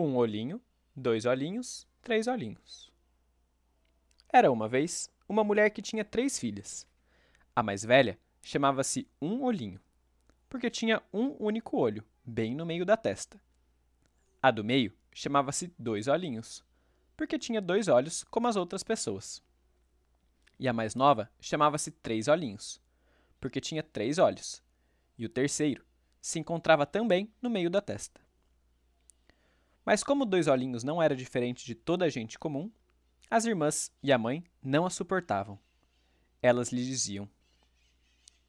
Um olhinho, dois olhinhos, três olhinhos. Era uma vez uma mulher que tinha três filhas. A mais velha chamava-se Um Olhinho, porque tinha um único olho, bem no meio da testa. A do meio chamava-se Dois Olhinhos, porque tinha dois olhos como as outras pessoas. E a mais nova chamava-se Três Olhinhos, porque tinha três olhos. E o terceiro se encontrava também no meio da testa. Mas como Dois Olhinhos não era diferente de toda a gente comum, as irmãs e a mãe não a suportavam. Elas lhe diziam: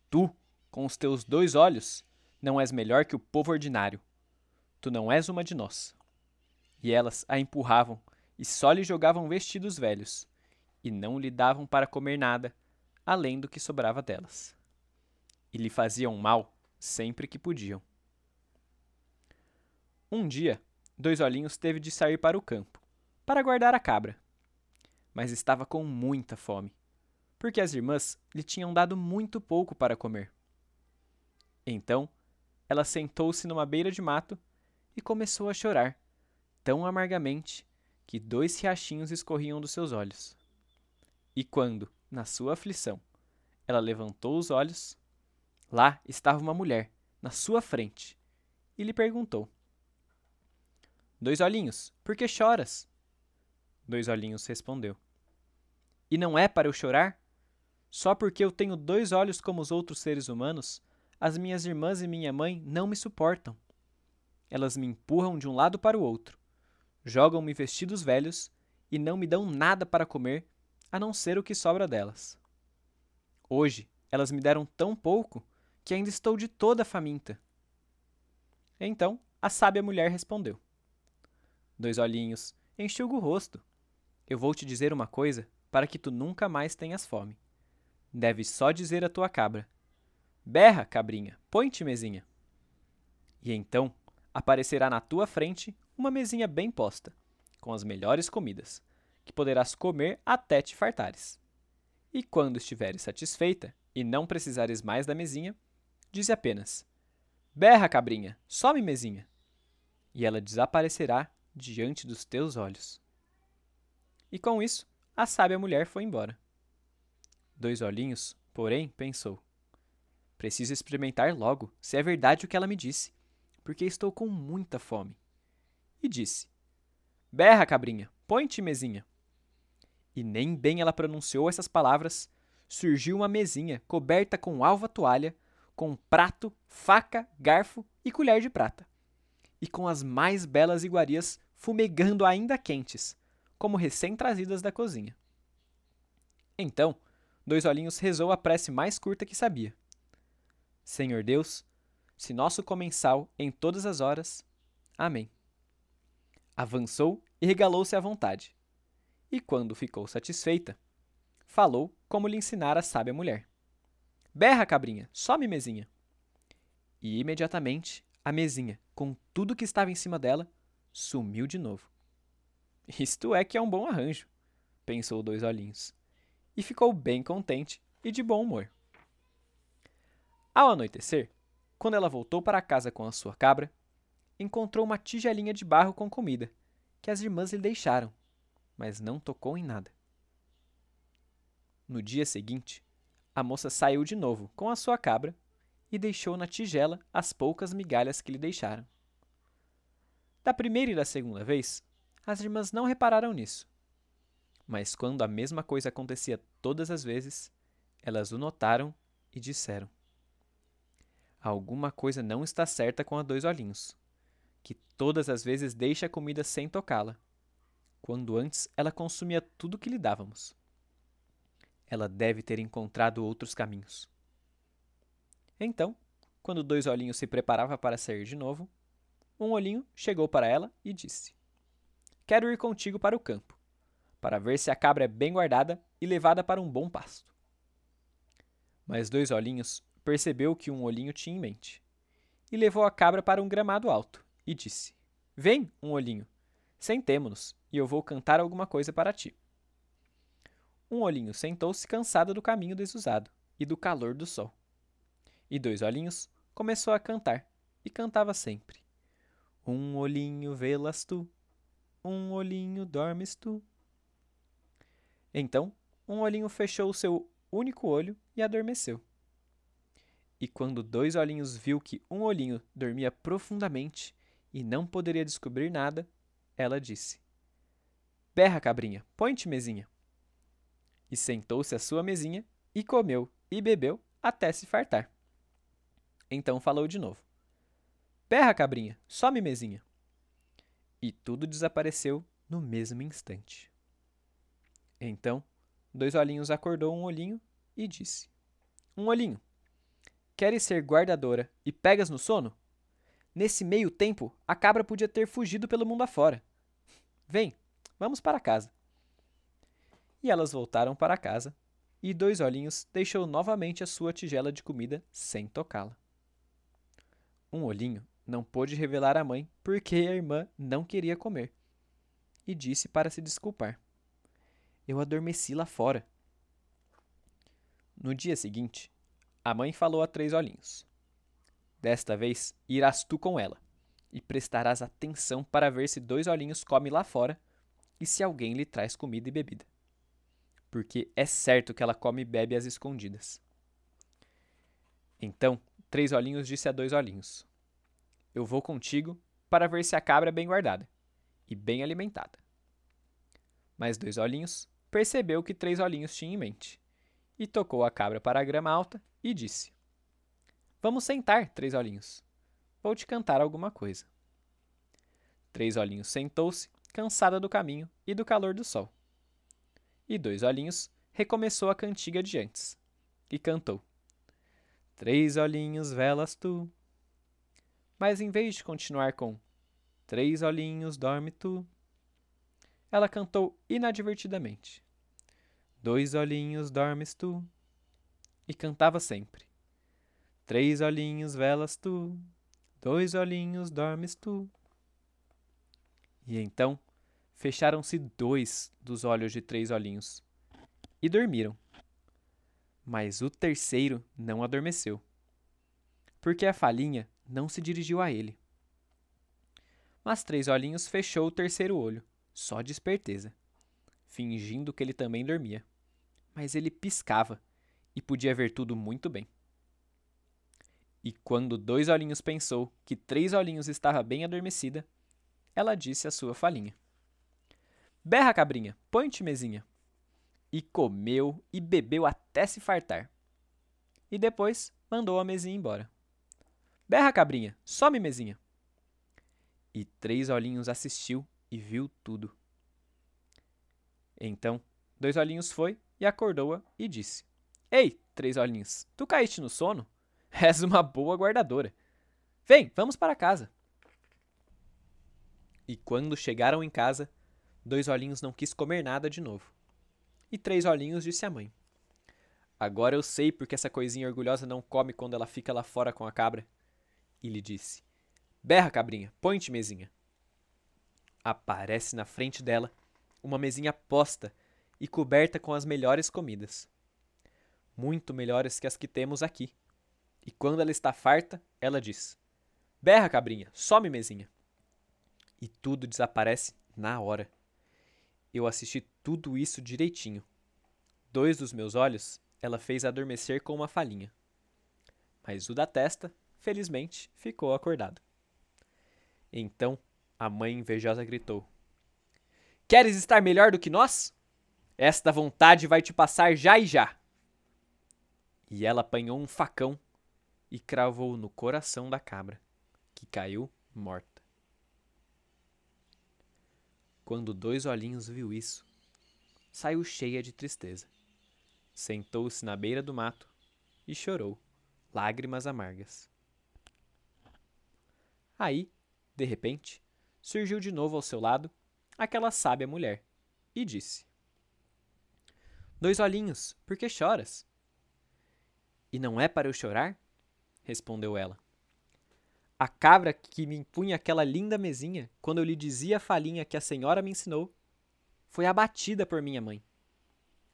Tu, com os teus dois olhos, não és melhor que o povo ordinário. Tu não és uma de nós. E elas a empurravam e só lhe jogavam vestidos velhos, e não lhe davam para comer nada, além do que sobrava delas. E lhe faziam mal sempre que podiam. Um dia, Dois Olhinhos teve de sair para o campo, para guardar a cabra. Mas estava com muita fome, porque as irmãs lhe tinham dado muito pouco para comer. Então, ela sentou-se numa beira de mato e começou a chorar, tão amargamente que dois riachinhos escorriam dos seus olhos. E quando, na sua aflição, ela levantou os olhos, lá estava uma mulher, na sua frente, e lhe perguntou: Dois olhinhos, por que choras? Dois olhinhos respondeu: E não é para eu chorar? Só porque eu tenho dois olhos como os outros seres humanos, as minhas irmãs e minha mãe não me suportam. Elas me empurram de um lado para o outro, jogam-me vestidos velhos e não me dão nada para comer, a não ser o que sobra delas. Hoje elas me deram tão pouco que ainda estou de toda faminta. Então a sábia mulher respondeu: Dois olhinhos, enxuga o rosto. Eu vou te dizer uma coisa para que tu nunca mais tenhas fome. Deves só dizer à tua cabra: Berra, cabrinha, põe-te mesinha. E então aparecerá na tua frente uma mesinha bem posta, com as melhores comidas, que poderás comer até te fartares. E quando estiveres satisfeita e não precisares mais da mesinha, dize apenas: Berra, cabrinha, some mesinha. E ela desaparecerá diante dos teus olhos. E com isso, a sábia mulher foi embora. Dois olhinhos, porém, pensou: Preciso experimentar logo se é verdade o que ela me disse, porque estou com muita fome. E disse: Berra, cabrinha, põe-te mesinha. E nem bem ela pronunciou essas palavras, surgiu uma mesinha coberta com alva toalha, com prato, faca, garfo e colher de prata, e com as mais belas iguarias fumegando ainda quentes, como recém-trazidas da cozinha. Então, Dois Olhinhos rezou a prece mais curta que sabia. Senhor Deus, se nosso comensal em todas as horas. Amém. Avançou e regalou-se à vontade. E quando ficou satisfeita, falou como lhe ensinara a sábia mulher. Berra, cabrinha, some mesinha. E imediatamente a mesinha, com tudo que estava em cima dela, sumiu de novo. Isto é que é um bom arranjo, pensou Dois Olhinhos, e ficou bem contente e de bom humor. Ao anoitecer, quando ela voltou para casa com a sua cabra, encontrou uma tigelinha de barro com comida, que as irmãs lhe deixaram, mas não tocou em nada. No dia seguinte, a moça saiu de novo com a sua cabra e deixou na tigela as poucas migalhas que lhe deixaram. Da primeira e da segunda vez, as irmãs não repararam nisso. Mas quando a mesma coisa acontecia todas as vezes, elas o notaram e disseram: Alguma coisa não está certa com a dois olhinhos, que todas as vezes deixa a comida sem tocá-la, quando antes ela consumia tudo que lhe dávamos. Ela deve ter encontrado outros caminhos. Então, quando dois olhinhos se preparava para sair de novo, um olhinho chegou para ela e disse: Quero ir contigo para o campo, para ver se a cabra é bem guardada e levada para um bom pasto. Mas dois olhinhos percebeu que um olhinho tinha em mente, e levou a cabra para um gramado alto, e disse: Vem, um olhinho, sentemo-nos, e eu vou cantar alguma coisa para ti. Um olhinho sentou-se cansado do caminho desusado e do calor do sol. E dois olhinhos começou a cantar, e cantava sempre. Um olhinho vê-las tu, um olhinho dormes tu. Então, um olhinho fechou o seu único olho e adormeceu. E quando dois olhinhos viu que um olhinho dormia profundamente e não poderia descobrir nada, ela disse: Berra, cabrinha, põe-te mesinha. E sentou-se à sua mesinha e comeu e bebeu até se fartar. Então falou de novo: Berra, cabrinha, some mesinha. E tudo desapareceu no mesmo instante. Então, Dois Olhinhos acordou um olhinho e disse: Um olhinho, queres ser guardadora e pegas no sono? Nesse meio tempo, a cabra podia ter fugido pelo mundo afora. Vem, vamos para casa. E elas voltaram para casa, e Dois Olhinhos deixou novamente a sua tigela de comida sem tocá-la. Um olhinho não pôde revelar à mãe porque a irmã não queria comer, e disse para se desculpar. Eu adormeci lá fora. No dia seguinte, a mãe falou a Três Olhinhos: Desta vez irás tu com ela, e prestarás atenção para ver se Dois Olhinhos come lá fora e se alguém lhe traz comida e bebida. Porque é certo que ela come e bebe às escondidas. Então, Três Olhinhos disse a Dois Olhinhos: Eu vou contigo para ver se a cabra é bem guardada e bem alimentada. Mas Dois Olhinhos percebeu que Três Olhinhos tinha em mente, e tocou a cabra para a grama alta e disse: Vamos sentar, Três Olhinhos. Vou te cantar alguma coisa. Três Olhinhos sentou-se, cansada do caminho e do calor do sol. E Dois Olhinhos recomeçou a cantiga de antes, e cantou: Três olhinhos velas tu. Mas em vez de continuar com Três olhinhos dorme tu, ela cantou inadvertidamente. Dois olhinhos dormes tu. E cantava sempre. Três olhinhos velas tu. Dois olhinhos dormes tu. E então fecharam-se dois dos olhos de três olhinhos e dormiram. Mas o terceiro não adormeceu, porque a falinha não se dirigiu a ele. Mas Três Olhinhos fechou o terceiro olho só de esperteza, fingindo que ele também dormia. Mas ele piscava e podia ver tudo muito bem. E quando Dois Olhinhos pensou que Três Olhinhos estava bem adormecida, ela disse à sua falinha: Berra, cabrinha, põe-te mesinha. E comeu e bebeu até se fartar. E depois mandou a mesinha embora. Berra, cabrinha, some mesinha. E Três Olhinhos assistiu e viu tudo. Então, Dois Olhinhos foi e acordou-a e disse: Ei, Três Olhinhos, tu caíste no sono? És uma boa guardadora. Vem, vamos para casa. E quando chegaram em casa, Dois Olhinhos não quis comer nada de novo. E Três Olhinhos disse à mãe: Agora eu sei porque essa coisinha orgulhosa não come quando ela fica lá fora com a cabra. E lhe disse: Berra, cabrinha, põe-te mesinha aparece na frente dela uma mesinha posta e coberta com as melhores comidas. Muito melhores que as que temos aqui. E quando ela está farta, ela diz: Berra, cabrinha, some mesinha. E tudo desaparece na hora. Eu assisti tudo isso direitinho. Dois dos meus olhos ela fez adormecer com uma falinha. Mas o da testa, felizmente, ficou acordado. Então a mãe invejosa gritou: Queres estar melhor do que nós? Esta vontade vai te passar já e já. E ela apanhou um facão e cravou no coração da cabra, que caiu morta. Quando Dois Olhinhos viu isso, saiu cheia de tristeza. Sentou-se na beira do mato e chorou, lágrimas amargas. Aí, de repente, surgiu de novo ao seu lado aquela sábia mulher e disse: Dois olhinhos, por que choras? E não é para eu chorar? respondeu ela. A cabra que me impunha aquela linda mesinha, quando eu lhe dizia a falinha que a senhora me ensinou, foi abatida por minha mãe.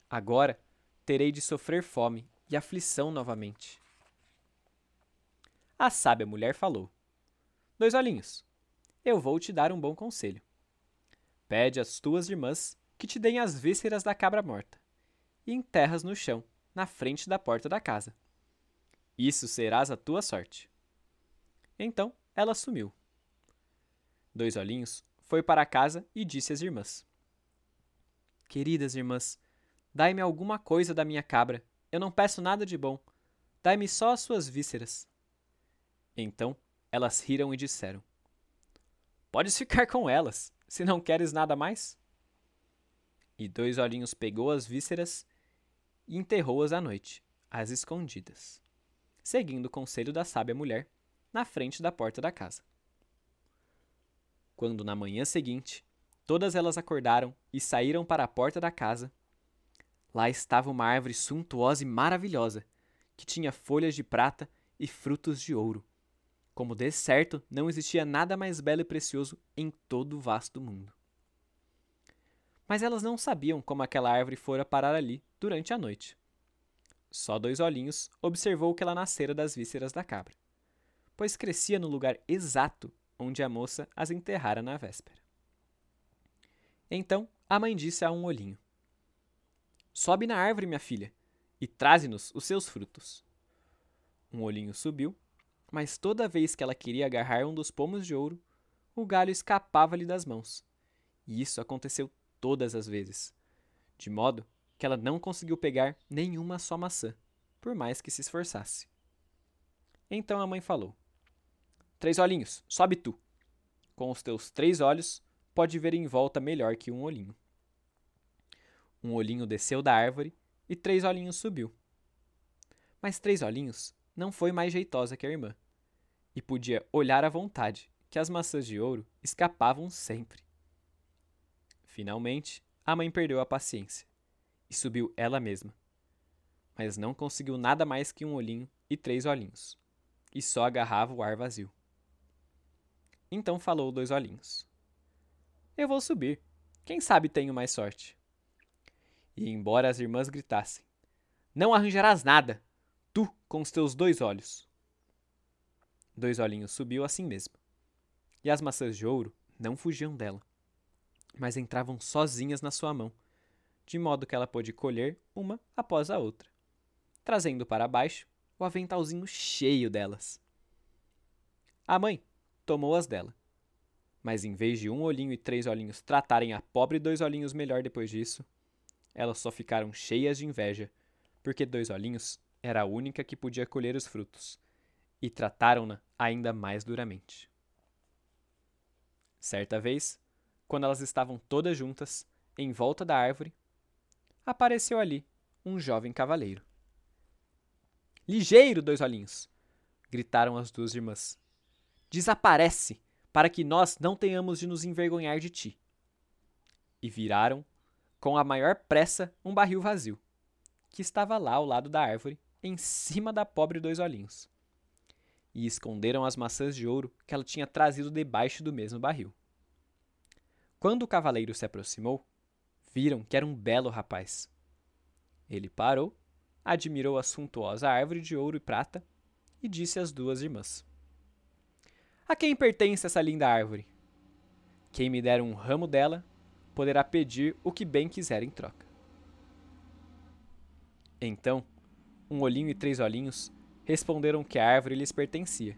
Agora terei de sofrer fome e aflição novamente. A sábia mulher falou: Dois olhinhos, eu vou te dar um bom conselho. Pede às tuas irmãs que te deem as vísceras da cabra morta e enterras no chão, na frente da porta da casa. Isso serás a tua sorte. Então ela sumiu. Dois olhinhos foi para casa e disse às irmãs: Queridas irmãs, dai-me alguma coisa da minha cabra. Eu não peço nada de bom. Dai-me só as suas vísceras. Então elas riram e disseram: Podes ficar com elas, se não queres nada mais. E dois olhinhos pegou as vísceras e enterrou-as à noite, às escondidas, seguindo o conselho da sábia mulher, na frente da porta da casa. Quando na manhã seguinte todas elas acordaram e saíram para a porta da casa, lá estava uma árvore suntuosa e maravilhosa, que tinha folhas de prata e frutos de ouro. Como de certo não existia nada mais belo e precioso em todo o vasto mundo. Mas elas não sabiam como aquela árvore fora parar ali durante a noite. Só dois olhinhos observou que ela nascera das vísceras da cabra, pois crescia no lugar exato onde a moça as enterrara na véspera. Então a mãe disse a um olhinho: Sobe na árvore, minha filha, e traze-nos os seus frutos. Um olhinho subiu, mas toda vez que ela queria agarrar um dos pomos de ouro, o galho escapava-lhe das mãos. E isso aconteceu todas as vezes, de modo que ela não conseguiu pegar nenhuma só maçã, por mais que se esforçasse. Então a mãe falou: Três olhinhos, sobe tu. Com os teus três olhos, pode ver em volta melhor que um olhinho. Um olhinho desceu da árvore e três olhinhos subiu. Mas três olhinhos não foi mais jeitosa que a irmã, e podia olhar à vontade que as maçãs de ouro escapavam sempre. Finalmente, a mãe perdeu a paciência e subiu ela mesma. Mas não conseguiu nada mais que um olhinho e três olhinhos, e só agarrava o ar vazio. Então falou dois olhinhos: Eu vou subir. Quem sabe tenho mais sorte. E embora as irmãs gritassem: Não arranjarás nada, tu com os teus dois olhos. Dois olhinhos subiu assim mesmo. E as maçãs de ouro não fugiam dela, mas entravam sozinhas na sua mão, de modo que ela pôde colher uma após a outra, trazendo para baixo o aventalzinho cheio delas. A mãe, tomou as dela. Mas em vez de um olhinho e três olhinhos tratarem a pobre dois olhinhos melhor depois disso, elas só ficaram cheias de inveja, porque dois olhinhos era a única que podia colher os frutos, e trataram-na ainda mais duramente. Certa vez, quando elas estavam todas juntas, em volta da árvore, apareceu ali um jovem cavaleiro. Ligeiro, dois olhinhos! gritaram as duas irmãs. Desaparece, para que nós não tenhamos de nos envergonhar de ti. E viraram, com a maior pressa, um barril vazio, que estava lá ao lado da árvore, em cima da pobre dois olhinhos. E esconderam as maçãs de ouro que ela tinha trazido debaixo do mesmo barril. Quando o cavaleiro se aproximou, viram que era um belo rapaz. Ele parou, admirou a suntuosa árvore de ouro e prata e disse às duas irmãs: a quem pertence essa linda árvore? Quem me der um ramo dela, poderá pedir o que bem quiser em troca. Então, um olhinho e três olhinhos responderam que a árvore lhes pertencia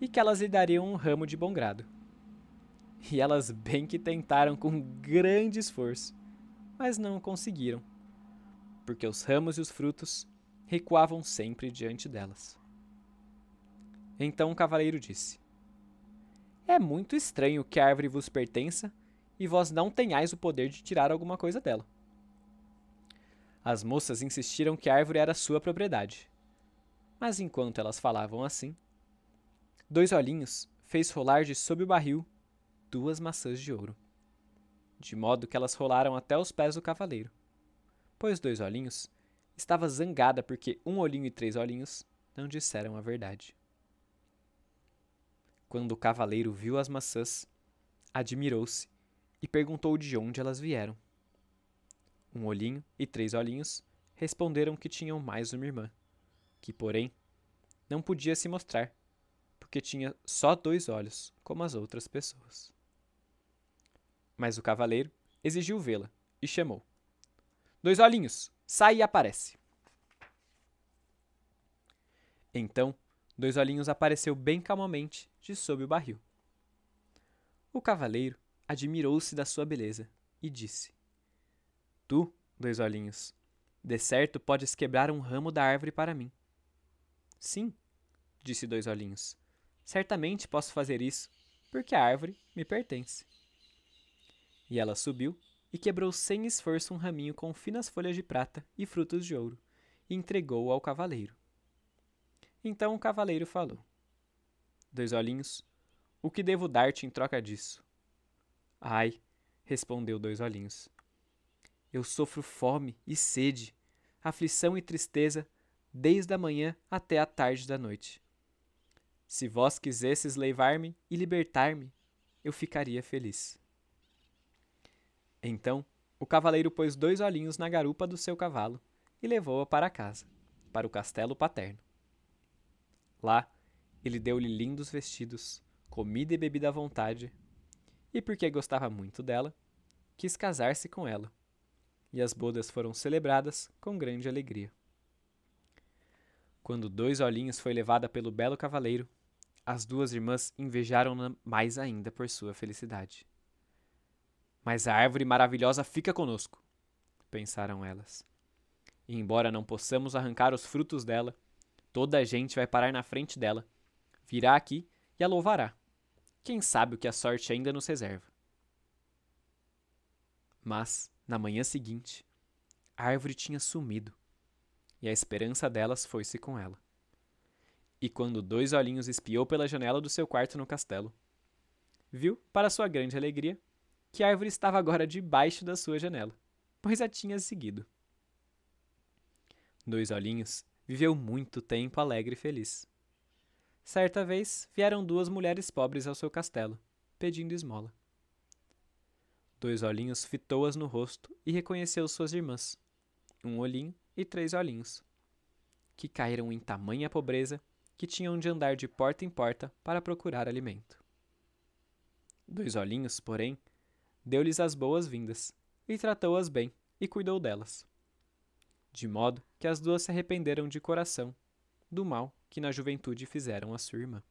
e que elas lhe dariam um ramo de bom grado. E elas bem que tentaram com grande esforço, mas não conseguiram, porque os ramos e os frutos recuavam sempre diante delas. Então o cavaleiro disse: é muito estranho que a árvore vos pertença e vós não tenhais o poder de tirar alguma coisa dela. As moças insistiram que a árvore era sua propriedade. Mas enquanto elas falavam assim, Dois Olhinhos fez rolar de sob o barril duas maçãs de ouro, de modo que elas rolaram até os pés do cavaleiro, pois Dois Olhinhos estava zangada porque um olhinho e três olhinhos não disseram a verdade. Quando o cavaleiro viu as maçãs, admirou-se e perguntou de onde elas vieram. Um olhinho e três olhinhos responderam que tinham mais uma irmã, que, porém, não podia se mostrar, porque tinha só dois olhos, como as outras pessoas. Mas o cavaleiro exigiu vê-la e chamou: Dois olhinhos, sai e aparece. Então, Dois Olhinhos apareceu bem calmamente de sob o barril. O cavaleiro admirou-se da sua beleza e disse: Tu, Dois Olhinhos, de certo podes quebrar um ramo da árvore para mim. Sim, disse Dois Olhinhos. Certamente posso fazer isso, porque a árvore me pertence. E ela subiu e quebrou sem esforço um raminho com finas folhas de prata e frutos de ouro, e entregou-o ao cavaleiro. Então o cavaleiro falou: Dois olhinhos, o que devo dar-te em troca disso? Ai, respondeu Dois Olhinhos. Eu sofro fome e sede, aflição e tristeza, desde a manhã até a tarde da noite. Se vós quisesses levar-me e libertar-me, eu ficaria feliz. Então o cavaleiro pôs dois olhinhos na garupa do seu cavalo e levou-a para casa, para o castelo paterno. Lá, ele deu-lhe lindos vestidos, comida e bebida à vontade, e porque gostava muito dela, quis casar-se com ela, e as bodas foram celebradas com grande alegria. Quando Dois Olhinhos foi levada pelo belo cavaleiro, as duas irmãs invejaram-na mais ainda por sua felicidade. Mas a árvore maravilhosa fica conosco, pensaram elas. E embora não possamos arrancar os frutos dela, Toda a gente vai parar na frente dela, virá aqui e a louvará. Quem sabe o que a sorte ainda nos reserva. Mas, na manhã seguinte, a árvore tinha sumido, e a esperança delas foi-se com ela. E quando dois olhinhos espiou pela janela do seu quarto no castelo, viu, para sua grande alegria, que a árvore estava agora debaixo da sua janela, pois a tinha seguido. Dois olhinhos viveu muito tempo alegre e feliz. Certa vez vieram duas mulheres pobres ao seu castelo, pedindo esmola. Dois olhinhos fitou-as no rosto e reconheceu suas irmãs, um olhinho e três olhinhos, que caíram em tamanha pobreza que tinham de andar de porta em porta para procurar alimento. Dois olhinhos, porém, deu-lhes as boas-vindas e tratou-as bem e cuidou delas de modo que as duas se arrependeram de coração do mal que na juventude fizeram a sua irmã.